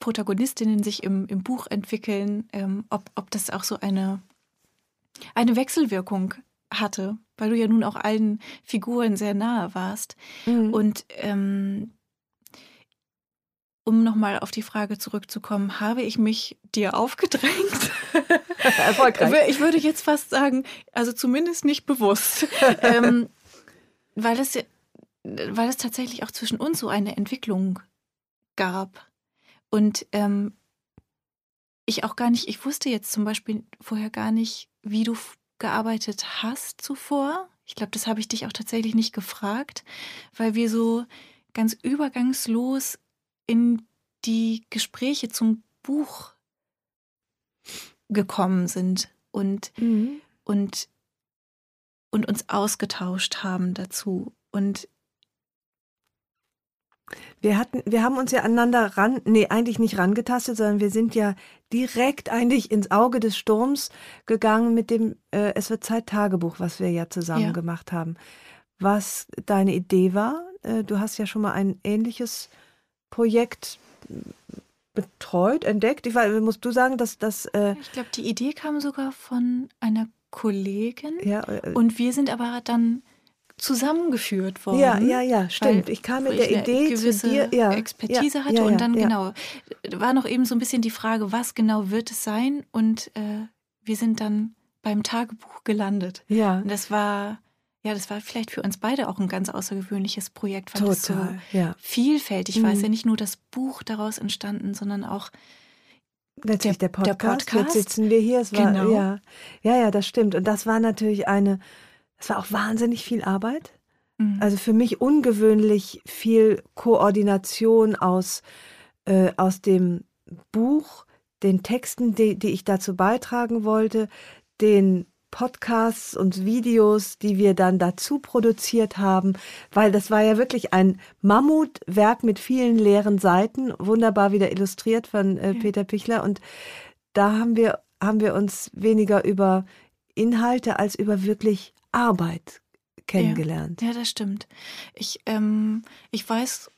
Protagonistinnen sich im, im Buch entwickeln, ähm, ob, ob das auch so eine, eine Wechselwirkung hatte, weil du ja nun auch allen Figuren sehr nahe warst. Mhm. Und ähm, um nochmal auf die Frage zurückzukommen, habe ich mich dir aufgedrängt? Erfolgreich. Ich würde jetzt fast sagen, also zumindest nicht bewusst. ähm, weil es weil es tatsächlich auch zwischen uns so eine Entwicklung gab. Und ähm, ich auch gar nicht, ich wusste jetzt zum Beispiel vorher gar nicht, wie du gearbeitet hast zuvor. Ich glaube, das habe ich dich auch tatsächlich nicht gefragt, weil wir so ganz übergangslos in die Gespräche zum Buch gekommen sind und, mhm. und, und uns ausgetauscht haben dazu. Und wir hatten, wir haben uns ja aneinander ran, nee, eigentlich nicht rangetastet, sondern wir sind ja direkt eigentlich ins Auge des Sturms gegangen mit dem äh, Es wird Zeit Tagebuch, was wir ja zusammen ja. gemacht haben. Was deine Idee war, äh, du hast ja schon mal ein ähnliches Projekt betreut, entdeckt. Ich weiß, musst du sagen, dass das. Äh ich glaube, die Idee kam sogar von einer Kollegin. Ja, äh, und wir sind aber dann zusammengeführt worden. Ja, ja, ja, stimmt. Ich kam mit der Idee zu dir, ja, Expertise ja, hatte ja, und dann genau war noch eben so ein bisschen die Frage, was genau wird es sein? Und äh, wir sind dann beim Tagebuch gelandet. Ja. Und das war ja, das war vielleicht für uns beide auch ein ganz außergewöhnliches Projekt, weil Total, so ja. vielfältig mhm. war. Es ja nicht nur das Buch daraus entstanden, sondern auch Letztlich der, der, Podcast. der, Podcast. Jetzt sitzen wir hier. Es war, genau. ja, ja, ja, das stimmt. Und das war natürlich eine, das war auch wahnsinnig viel Arbeit. Mhm. Also für mich ungewöhnlich viel Koordination aus, äh, aus dem Buch, den Texten, die, die ich dazu beitragen wollte, den Podcasts und Videos, die wir dann dazu produziert haben, weil das war ja wirklich ein Mammutwerk mit vielen leeren Seiten, wunderbar wieder illustriert von äh. Peter Pichler und da haben wir haben wir uns weniger über Inhalte als über wirklich Arbeit kennengelernt. Ja, ja das stimmt. Ich ähm, ich weiß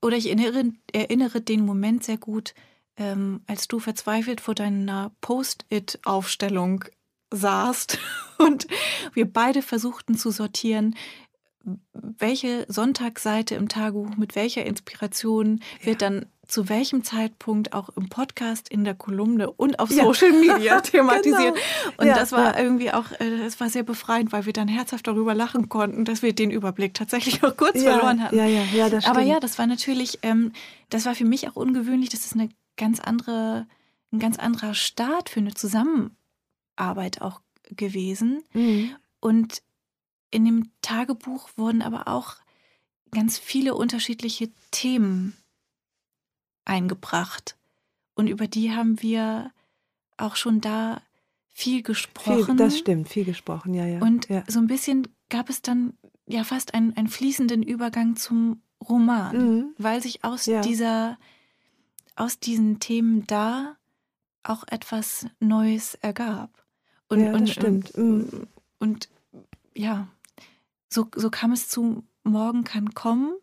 oder ich erinnere, erinnere den Moment sehr gut, ähm, als du verzweifelt vor deiner Post-it-Aufstellung saßt und wir beide versuchten zu sortieren, welche Sonntagsseite im Tagebuch mit welcher Inspiration ja. wird dann zu welchem Zeitpunkt auch im Podcast, in der Kolumne und auf ja. Social Media thematisiert. genau. Und ja, das war irgendwie auch, es äh, war sehr befreiend, weil wir dann herzhaft darüber lachen konnten, dass wir den Überblick tatsächlich auch kurz verloren hatten. Ja, ja, ja, das Aber ja, das war natürlich, ähm, das war für mich auch ungewöhnlich. Das ist eine ganz andere, ein ganz anderer Start für eine Zusammenarbeit Arbeit auch gewesen. Mhm. Und in dem Tagebuch wurden aber auch ganz viele unterschiedliche Themen eingebracht. Und über die haben wir auch schon da viel gesprochen. Viel, das stimmt, viel gesprochen, ja, ja. Und ja. so ein bisschen gab es dann ja fast einen, einen fließenden Übergang zum Roman, mhm. weil sich aus ja. dieser, aus diesen Themen da auch etwas Neues ergab. Und, ja, und, stimmt. Und, mhm. und ja, so, so kam es zu Morgen kann kommen.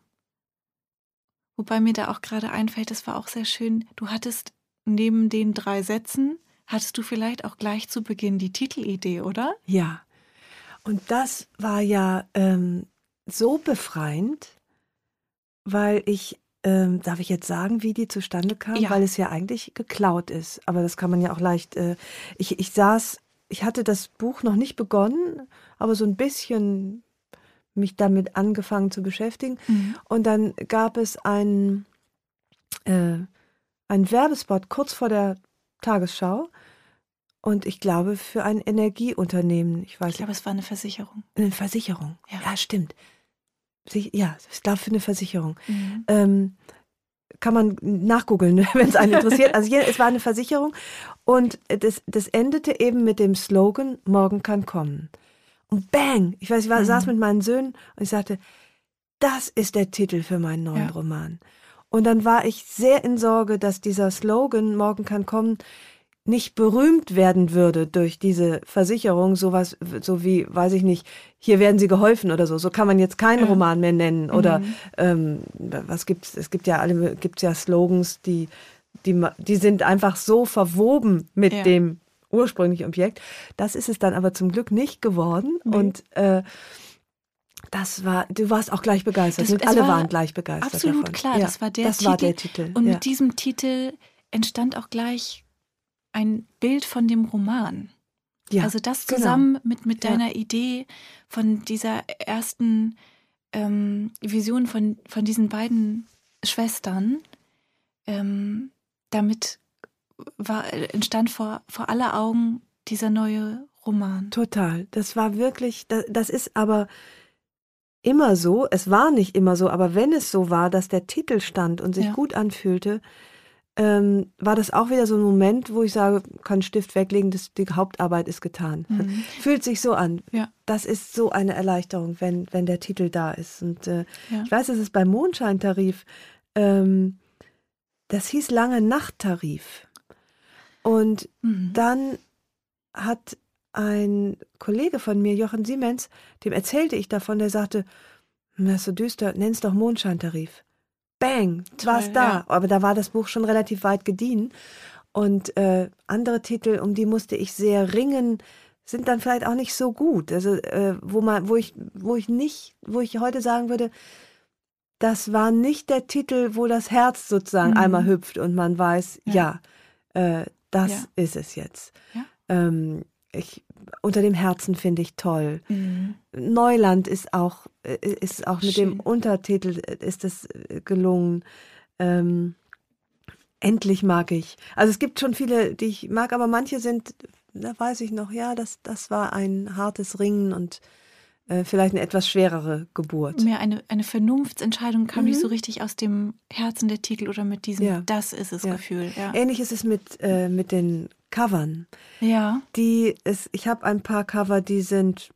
Wobei mir da auch gerade einfällt, das war auch sehr schön. Du hattest neben den drei Sätzen, hattest du vielleicht auch gleich zu Beginn die Titelidee, oder? Ja. Und das war ja ähm, so befreiend, weil ich, ähm, darf ich jetzt sagen, wie die zustande kam? Ja. Weil es ja eigentlich geklaut ist. Aber das kann man ja auch leicht. Äh, ich, ich saß ich hatte das Buch noch nicht begonnen, aber so ein bisschen mich damit angefangen zu beschäftigen. Mhm. Und dann gab es einen, äh, einen Werbespot kurz vor der Tagesschau. Und ich glaube, für ein Energieunternehmen. Ich weiß Ich glaube, es war eine Versicherung. Eine Versicherung. Ja, ja stimmt. Ja, ich glaube, für eine Versicherung. Mhm. Ähm, kann man nachgoogeln, wenn es einen interessiert. Also hier, es war eine Versicherung und das, das endete eben mit dem Slogan, morgen kann kommen. Und bang, ich weiß, ich war, mhm. saß mit meinen Söhnen und ich sagte, das ist der Titel für meinen neuen ja. Roman. Und dann war ich sehr in Sorge, dass dieser Slogan, morgen kann kommen, nicht berühmt werden würde durch diese Versicherung, sowas, so wie, weiß ich nicht, hier werden sie geholfen oder so. So kann man jetzt keinen Roman mehr nennen. Oder mhm. ähm, was gibt's? Es gibt ja alle, gibt's ja Slogans, die, die, die sind einfach so verwoben mit ja. dem ursprünglichen Objekt. Das ist es dann aber zum Glück nicht geworden. Nee. Und äh, das war, du warst auch gleich begeistert. Das, alle war waren gleich begeistert. Absolut davon. klar, ja, das war der das Titel. War der Titel. Und ja. mit diesem Titel entstand auch gleich ein Bild von dem Roman. Ja, also das genau. zusammen genau. mit, mit deiner. Idee von dieser ersten ähm, Vision von, von diesen beiden Schwestern, ähm, damit war, entstand vor, vor aller Augen dieser neue Roman. Total. Das war wirklich, das, das ist aber immer so, es war nicht immer so, aber wenn es so war, dass der Titel stand und sich ja. gut anfühlte, ähm, war das auch wieder so ein Moment, wo ich sage, kann Stift weglegen, das, die Hauptarbeit ist getan. Mhm. Fühlt sich so an. Ja. Das ist so eine Erleichterung, wenn, wenn der Titel da ist. Und äh, ja. ich weiß, es ist beim Mondscheintarif, ähm, das hieß lange Nachttarif. Und mhm. dann hat ein Kollege von mir, Jochen Siemens, dem erzählte ich davon, der sagte, das ist so düster, nenn's doch Mondscheintarif bang, war es da. Ja. Aber da war das Buch schon relativ weit gediehen. Und äh, andere Titel, um die musste ich sehr ringen, sind dann vielleicht auch nicht so gut. Also äh, wo man, wo ich, wo ich nicht, wo ich heute sagen würde, das war nicht der Titel, wo das Herz sozusagen mhm. einmal hüpft und man weiß, ja, ja äh, das ja. ist es jetzt. Ähm, ich unter dem Herzen finde ich toll. Mhm. Neuland ist auch, äh, ist auch mit Schön. dem Untertitel äh, ist es äh, gelungen. Ähm, endlich mag ich. Also es gibt schon viele, die ich mag, aber manche sind, da weiß ich noch, ja, das, das war ein hartes Ringen und äh, vielleicht eine etwas schwerere Geburt. Mehr eine, eine Vernunftsentscheidung kam mhm. nicht so richtig aus dem Herzen der Titel oder mit diesem ja. Das ist es ja. Gefühl. Ja. Ähnlich ist es mit, äh, mit den Covern. Ja. Die ist, ich habe ein paar Cover, die sind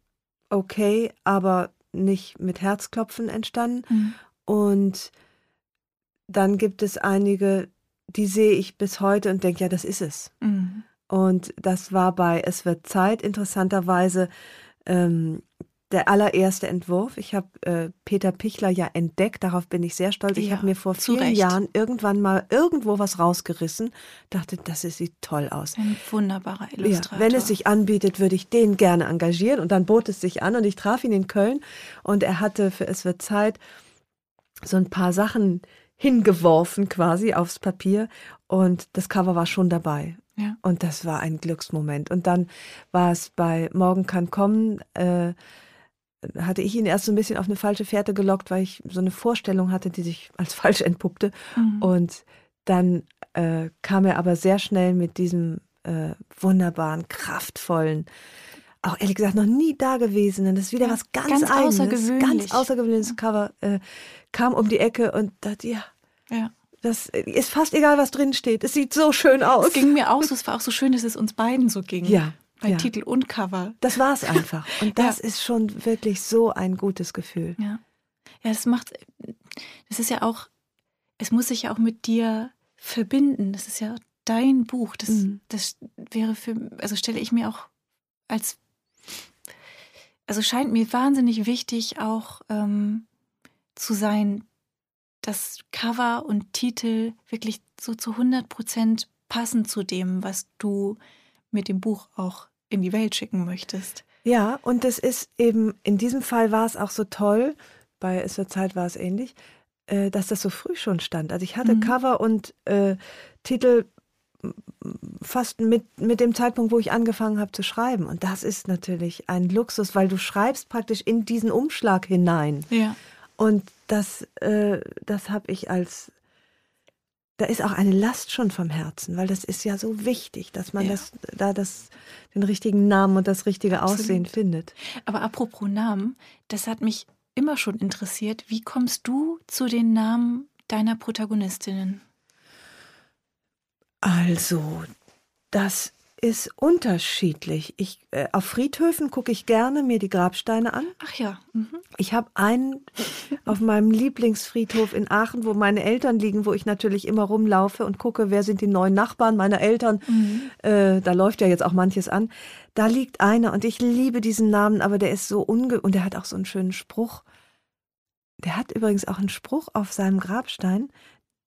okay, aber nicht mit Herzklopfen entstanden. Mhm. Und dann gibt es einige, die sehe ich bis heute und denke, ja, das ist es. Mhm. Und das war bei Es wird Zeit interessanterweise ähm, der allererste Entwurf. Ich habe äh, Peter Pichler ja entdeckt, darauf bin ich sehr stolz. Ich ja, habe mir vor vielen Recht. Jahren irgendwann mal irgendwo was rausgerissen, dachte, das sieht toll aus. Ein wunderbarer Illustrator. Ja, wenn es sich anbietet, würde ich den gerne engagieren. Und dann bot es sich an und ich traf ihn in Köln und er hatte für Es wird Zeit so ein paar Sachen hingeworfen quasi aufs Papier und das Cover war schon dabei. Ja. Und das war ein Glücksmoment. Und dann war es bei Morgen kann kommen, äh, hatte ich ihn erst so ein bisschen auf eine falsche Fährte gelockt, weil ich so eine Vorstellung hatte, die sich als falsch entpuppte. Mhm. Und dann äh, kam er aber sehr schnell mit diesem äh, wunderbaren, kraftvollen, auch ehrlich gesagt noch nie dagewesenen, das ist wieder ja, was ganz, ganz eigenes, außergewöhnlich. ganz außergewöhnliches Cover, äh, kam um die Ecke und dachte, ja, ja. Das ist fast egal, was drin steht. Es sieht so schön aus. Es ging mir auch so, es war auch so schön, dass es uns beiden so ging. Ja, bei ja. Titel und Cover. Das war es einfach. Und das ja. ist schon wirklich so ein gutes Gefühl. Ja. Ja, es macht, das ist ja auch, es muss sich ja auch mit dir verbinden. Das ist ja dein Buch. Das, mhm. das wäre für, also stelle ich mir auch als, also scheint mir wahnsinnig wichtig auch ähm, zu sein, dass Cover und Titel wirklich so zu 100 Prozent passen zu dem, was du mit dem Buch auch in die Welt schicken möchtest. Ja, und es ist eben, in diesem Fall war es auch so toll, bei Es wird Zeit war es ähnlich, äh, dass das so früh schon stand. Also ich hatte mhm. Cover und äh, Titel fast mit, mit dem Zeitpunkt, wo ich angefangen habe zu schreiben. Und das ist natürlich ein Luxus, weil du schreibst praktisch in diesen Umschlag hinein. Ja. Und das, äh, das habe ich als da ist auch eine Last schon vom Herzen, weil das ist ja so wichtig, dass man ja. das, da das, den richtigen Namen und das richtige Absolut. Aussehen findet. Aber apropos Namen, das hat mich immer schon interessiert. Wie kommst du zu den Namen deiner Protagonistinnen? Also, das ist unterschiedlich. Ich, äh, auf Friedhöfen gucke ich gerne mir die Grabsteine an. Ach ja. Mhm. Ich habe einen auf meinem Lieblingsfriedhof in Aachen, wo meine Eltern liegen, wo ich natürlich immer rumlaufe und gucke, wer sind die neuen Nachbarn meiner Eltern. Mhm. Äh, da läuft ja jetzt auch manches an. Da liegt einer und ich liebe diesen Namen, aber der ist so unge und der hat auch so einen schönen Spruch. Der hat übrigens auch einen Spruch auf seinem Grabstein.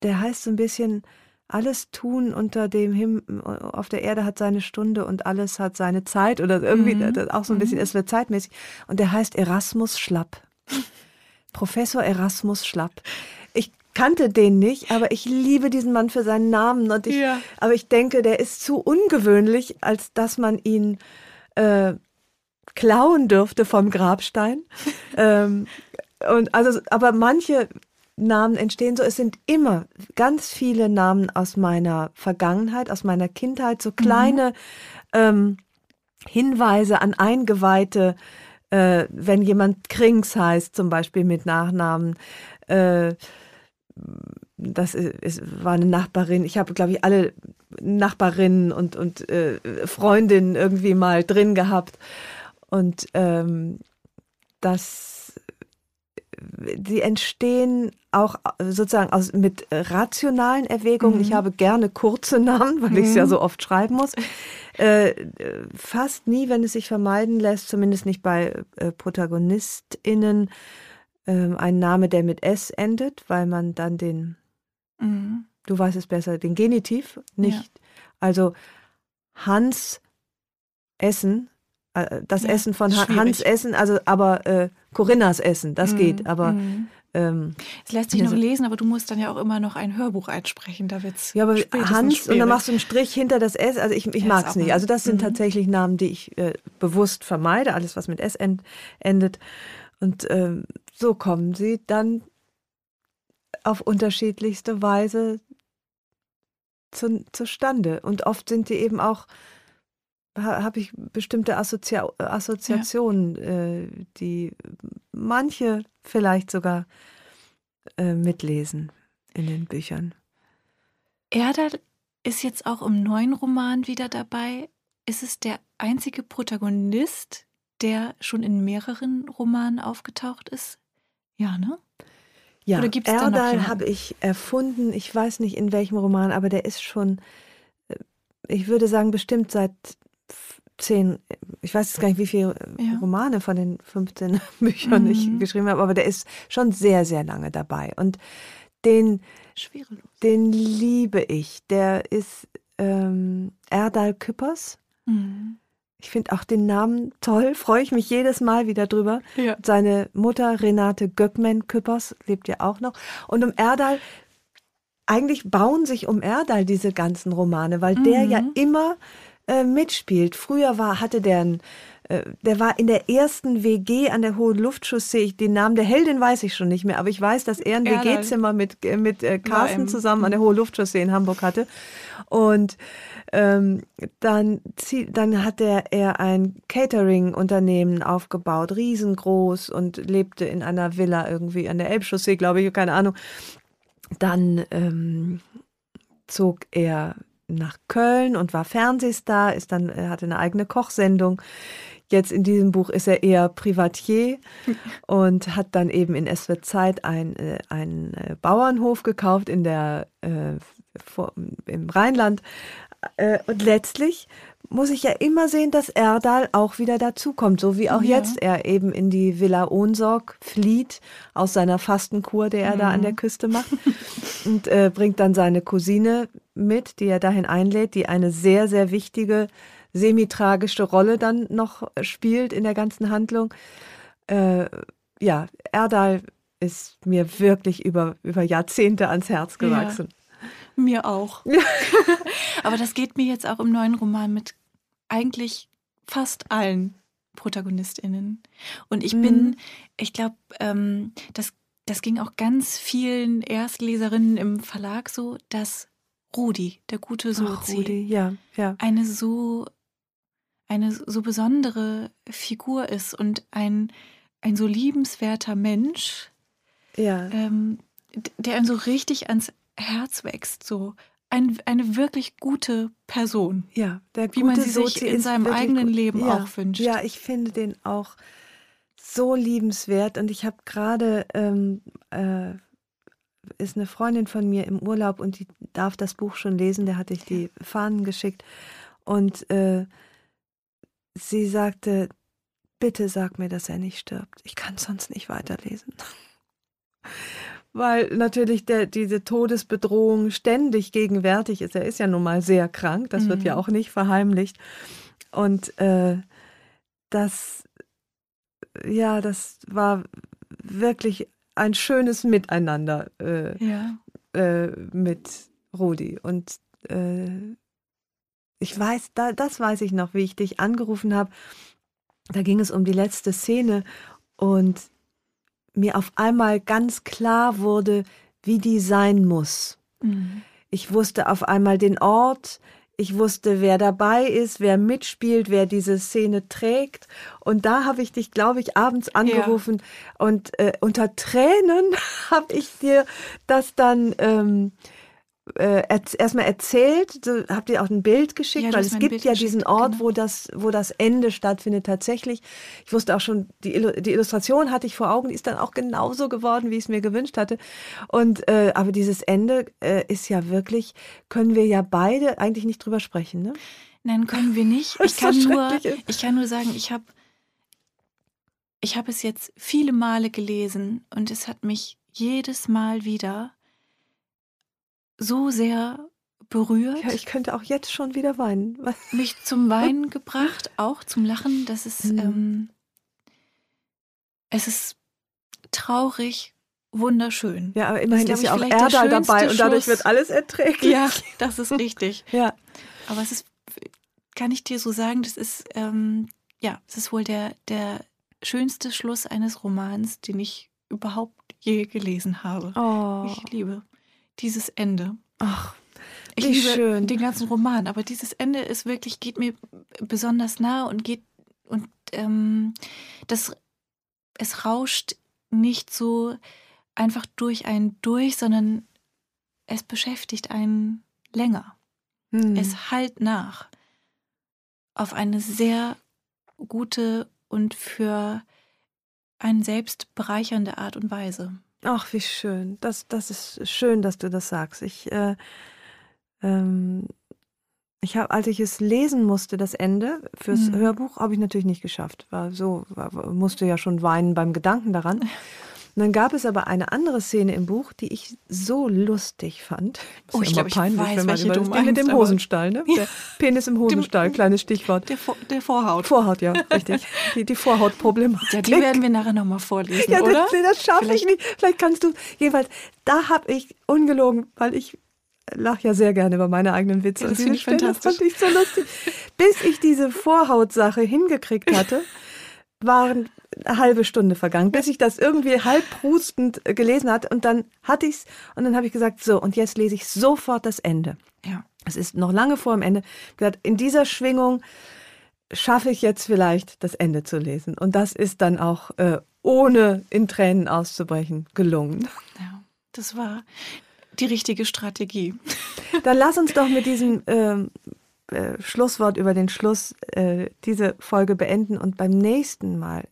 Der heißt so ein bisschen alles tun unter dem Himmel auf der Erde hat seine Stunde und alles hat seine Zeit oder irgendwie mhm. auch so ein bisschen, mhm. es wird zeitmäßig. Und der heißt Erasmus Schlapp. Professor Erasmus Schlapp. Ich kannte den nicht, aber ich liebe diesen Mann für seinen Namen. Und ich, ja. Aber ich denke, der ist zu ungewöhnlich, als dass man ihn äh, klauen dürfte vom Grabstein. ähm, und also, aber manche Namen entstehen so. Es sind immer ganz viele Namen aus meiner Vergangenheit, aus meiner Kindheit, so kleine mhm. ähm, Hinweise an Eingeweihte, äh, wenn jemand Krings heißt, zum Beispiel mit Nachnamen. Äh, das ist, war eine Nachbarin. Ich habe, glaube ich, alle Nachbarinnen und, und äh, Freundinnen irgendwie mal drin gehabt. Und ähm, das die entstehen auch sozusagen aus, mit rationalen Erwägungen. Mhm. Ich habe gerne kurze Namen, weil mhm. ich es ja so oft schreiben muss. Äh, fast nie, wenn es sich vermeiden lässt, zumindest nicht bei äh, ProtagonistInnen, äh, ein Name, der mit S endet, weil man dann den, mhm. du weißt es besser, den Genitiv nicht. Ja. Also Hans Essen äh, das ja, Essen von schwierig. Hans Essen, also aber äh, Corinnas Essen, das mhm. geht, aber mhm. Ähm, es lässt sich noch lesen, aber du musst dann ja auch immer noch ein Hörbuch einsprechen. Da wird's ja, aber Hans schwierig. und dann machst du einen Strich hinter das S. Also ich, ich ja, mag es nicht. Also das sind mhm. tatsächlich Namen, die ich äh, bewusst vermeide. Alles, was mit S end, endet. Und ähm, so kommen sie dann auf unterschiedlichste Weise zu, zustande. Und oft sind die eben auch habe ich bestimmte Assozi Assoziationen, ja. äh, die manche vielleicht sogar äh, mitlesen in den Büchern. Erdal ist jetzt auch im neuen Roman wieder dabei. Ist es der einzige Protagonist, der schon in mehreren Romanen aufgetaucht ist? Ja, ne? Ja, Oder gibt's Erdal habe ich erfunden. Ich weiß nicht in welchem Roman, aber der ist schon, äh, ich würde sagen, bestimmt seit zehn, ich weiß jetzt gar nicht, wie viele ja. Romane von den 15 Büchern mhm. ich geschrieben habe, aber der ist schon sehr, sehr lange dabei. Und den, den liebe ich. Der ist ähm, Erdal Küppers. Mhm. Ich finde auch den Namen toll, freue ich mich jedes Mal wieder drüber. Ja. Seine Mutter Renate Göckmann-Küppers lebt ja auch noch. Und um Erdal, eigentlich bauen sich um Erdal diese ganzen Romane, weil mhm. der ja immer äh, mitspielt. Früher war, hatte der ein, äh, der war in der ersten WG an der Hohen Luftchaussee. Den Namen der Heldin weiß ich schon nicht mehr, aber ich weiß, dass er ein WG-Zimmer mit, äh, mit äh, Carsten zusammen an der Hohen Luftchaussee in Hamburg hatte. Und ähm, dann, dann hat er, er ein Catering-Unternehmen aufgebaut, riesengroß und lebte in einer Villa irgendwie an der Elbchaussee, glaube ich, keine Ahnung. Dann ähm, zog er nach Köln und war Fernsehstar, ist dann, er hatte eine eigene Kochsendung. Jetzt in diesem Buch ist er eher Privatier und hat dann eben in SW Zeit ein, äh, einen äh, Bauernhof gekauft in der, äh, vor, im Rheinland. Äh, und letztlich muss ich ja immer sehen, dass Erdal auch wieder dazukommt, so wie auch ja. jetzt er eben in die Villa Ohnsorg flieht aus seiner Fastenkur, der er mhm. da an der mhm. Küste macht und äh, bringt dann seine Cousine mit, die er dahin einlädt, die eine sehr, sehr wichtige semi-tragische Rolle dann noch spielt in der ganzen Handlung. Äh, ja, Erdal ist mir wirklich über, über Jahrzehnte ans Herz gewachsen. Mir auch. Aber das geht mir jetzt auch im neuen Roman mit eigentlich fast allen ProtagonistInnen. Und ich mhm. bin, ich glaube, ähm, das, das ging auch ganz vielen Erstleserinnen im Verlag so, dass Rudi, der gute Sozi, Rudi, ja, ja. eine so eine so besondere Figur ist und ein, ein so liebenswerter Mensch, ja. ähm, der einem so richtig ans Herz wächst, so ein, eine wirklich gute Person. Ja, der wie man sie sich in seinem eigenen Leben ja, auch wünscht. Ja, ich finde den auch so liebenswert und ich habe gerade ähm, äh, ist eine Freundin von mir im Urlaub und die darf das Buch schon lesen. Der hatte ich die Fahnen geschickt und äh, sie sagte: Bitte sag mir, dass er nicht stirbt. Ich kann sonst nicht weiterlesen weil natürlich der, diese Todesbedrohung ständig gegenwärtig ist. Er ist ja nun mal sehr krank, das mhm. wird ja mhm. auch nicht verheimlicht. Und äh, das, ja, das war wirklich ein schönes Miteinander äh, ja. äh, mit Rudi. Und äh, ich weiß, da, das weiß ich noch, wie ich dich angerufen habe. Da ging es um die letzte Szene und mir auf einmal ganz klar wurde, wie die sein muss. Mhm. Ich wusste auf einmal den Ort, ich wusste, wer dabei ist, wer mitspielt, wer diese Szene trägt. Und da habe ich dich, glaube ich, abends angerufen ja. und äh, unter Tränen habe ich dir das dann ähm, äh, erstmal erzählt, so, habt ihr auch ein Bild geschickt, ja, weil es gibt Bild ja diesen Ort, genau. wo das, wo das Ende stattfindet tatsächlich. Ich wusste auch schon, die, die Illustration hatte ich vor Augen, die ist dann auch genauso geworden, wie ich es mir gewünscht hatte. Und äh, aber dieses Ende äh, ist ja wirklich, können wir ja beide eigentlich nicht drüber sprechen, ne? Nein, können wir nicht. Ich kann nur, ich kann nur sagen, ich habe ich habe es jetzt viele Male gelesen und es hat mich jedes Mal wieder so sehr berührt. Ja, ich könnte auch jetzt schon wieder weinen. Mich zum Weinen gebracht, auch zum Lachen. Das ist, mhm. ähm, es ist traurig wunderschön. Ja, aber immerhin ist, ist ja auch Erdal dabei und dadurch wird alles erträglich. Ja, das ist richtig. ja. Aber es ist, kann ich dir so sagen, das ist, ähm, ja, es ist wohl der, der schönste Schluss eines Romans, den ich überhaupt je gelesen habe. Oh. Ich liebe dieses Ende. Ach, ich liebe schön. den ganzen Roman, aber dieses Ende ist wirklich, geht mir besonders nah und geht und ähm, das es rauscht nicht so einfach durch einen durch, sondern es beschäftigt einen länger. Hm. Es halt nach auf eine sehr gute und für einen selbst bereichernde Art und Weise. Ach, wie schön. Das, das ist schön, dass du das sagst. Ich, äh, ähm, ich habe, als ich es lesen musste, das Ende fürs mhm. Hörbuch, habe ich natürlich nicht geschafft. War so, war, musste ja schon weinen beim Gedanken daran. Und dann gab es aber eine andere Szene im Buch, die ich so lustig fand. oh, ich glaube, ich weiß, wenn welche du meinst, mit dem Hosenstall, ne? Der Penis im Hosenstall, kleines Stichwort. Der, der, Vorhaut. Vorhaut, ja, richtig. Die, die Vorhautproblematik. Ja, die werden wir nachher nochmal vorlesen, ja, oder? Das, das schaffe ich nicht. Vielleicht kannst du, jedenfalls, da habe ich ungelogen, weil ich lache ja sehr gerne über meine eigenen Witze. Ja, das finde ich fantastisch. Das fand ich so lustig. Bis ich diese Vorhautsache hingekriegt hatte, waren eine halbe Stunde vergangen, bis ich das irgendwie halb prustend gelesen hatte. Und dann hatte ich es und dann habe ich gesagt, so, und jetzt lese ich sofort das Ende. Ja. Es ist noch lange vor dem Ende. Gesagt, in dieser Schwingung schaffe ich jetzt vielleicht das Ende zu lesen. Und das ist dann auch äh, ohne in Tränen auszubrechen gelungen. Ja, das war die richtige Strategie. Dann lass uns doch mit diesem ähm, äh, Schlusswort über den Schluss äh, diese Folge beenden und beim nächsten Mal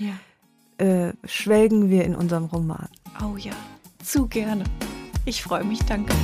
ja. äh, schwelgen wir in unserem Roman. Oh ja, zu gerne. Ich freue mich, danke.